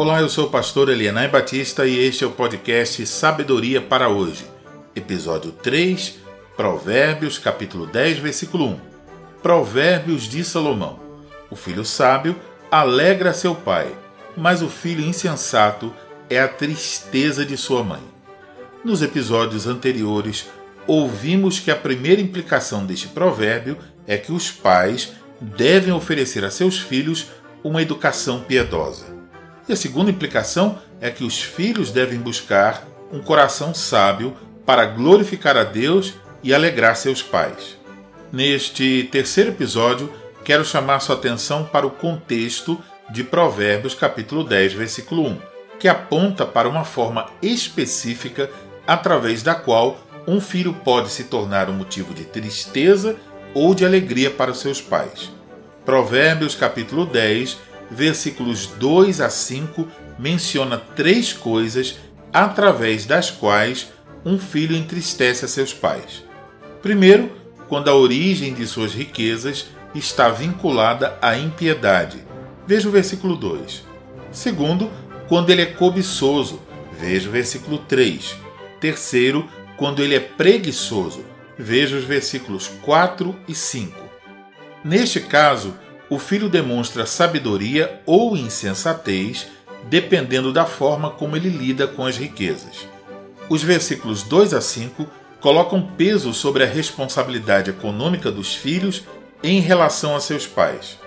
Olá, eu sou o pastor Elianai Batista e este é o podcast Sabedoria para hoje, episódio 3, Provérbios, capítulo 10, versículo 1. Provérbios de Salomão. O filho sábio alegra seu pai, mas o filho insensato é a tristeza de sua mãe. Nos episódios anteriores, ouvimos que a primeira implicação deste provérbio é que os pais devem oferecer a seus filhos uma educação piedosa. E a segunda implicação é que os filhos devem buscar um coração sábio para glorificar a Deus e alegrar seus pais. Neste terceiro episódio, quero chamar sua atenção para o contexto de Provérbios capítulo 10, versículo 1, que aponta para uma forma específica através da qual um filho pode se tornar um motivo de tristeza ou de alegria para seus pais. Provérbios capítulo 10, versículos 2 a 5, menciona três coisas através das quais um filho entristece a seus pais. Primeiro, quando a origem de suas riquezas está vinculada à impiedade. Veja o versículo 2. Segundo, quando ele é cobiçoso. Veja o versículo 3. Terceiro, quando ele é preguiçoso. Veja os versículos 4 e 5. Neste caso, o filho demonstra sabedoria ou insensatez, dependendo da forma como ele lida com as riquezas. Os versículos 2 a 5 colocam peso sobre a responsabilidade econômica dos filhos em relação a seus pais.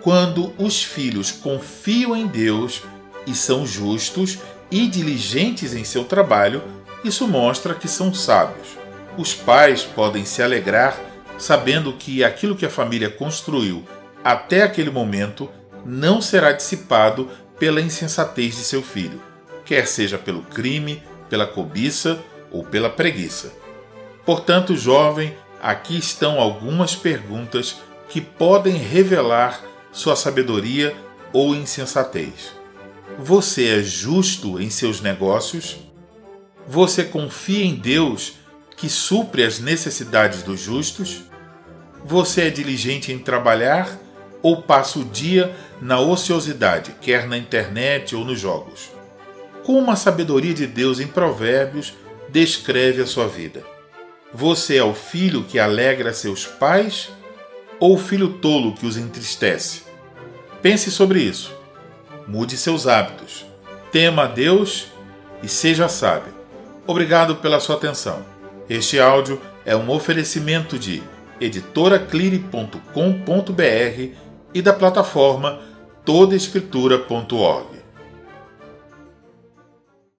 Quando os filhos confiam em Deus e são justos e diligentes em seu trabalho, isso mostra que são sábios. Os pais podem se alegrar sabendo que aquilo que a família construiu até aquele momento, não será dissipado pela insensatez de seu filho, quer seja pelo crime, pela cobiça ou pela preguiça. Portanto, jovem, aqui estão algumas perguntas que podem revelar sua sabedoria ou insensatez. Você é justo em seus negócios? Você confia em Deus que supre as necessidades dos justos? Você é diligente em trabalhar ou passa o dia na ociosidade, quer na internet ou nos jogos? Como a sabedoria de Deus em Provérbios descreve a sua vida? Você é o filho que alegra seus pais ou o filho tolo que os entristece? Pense sobre isso. Mude seus hábitos. Tema a Deus e seja sábio. Obrigado pela sua atenção. Este áudio é um oferecimento de editoraclire.com.br e da plataforma todaescritura.org.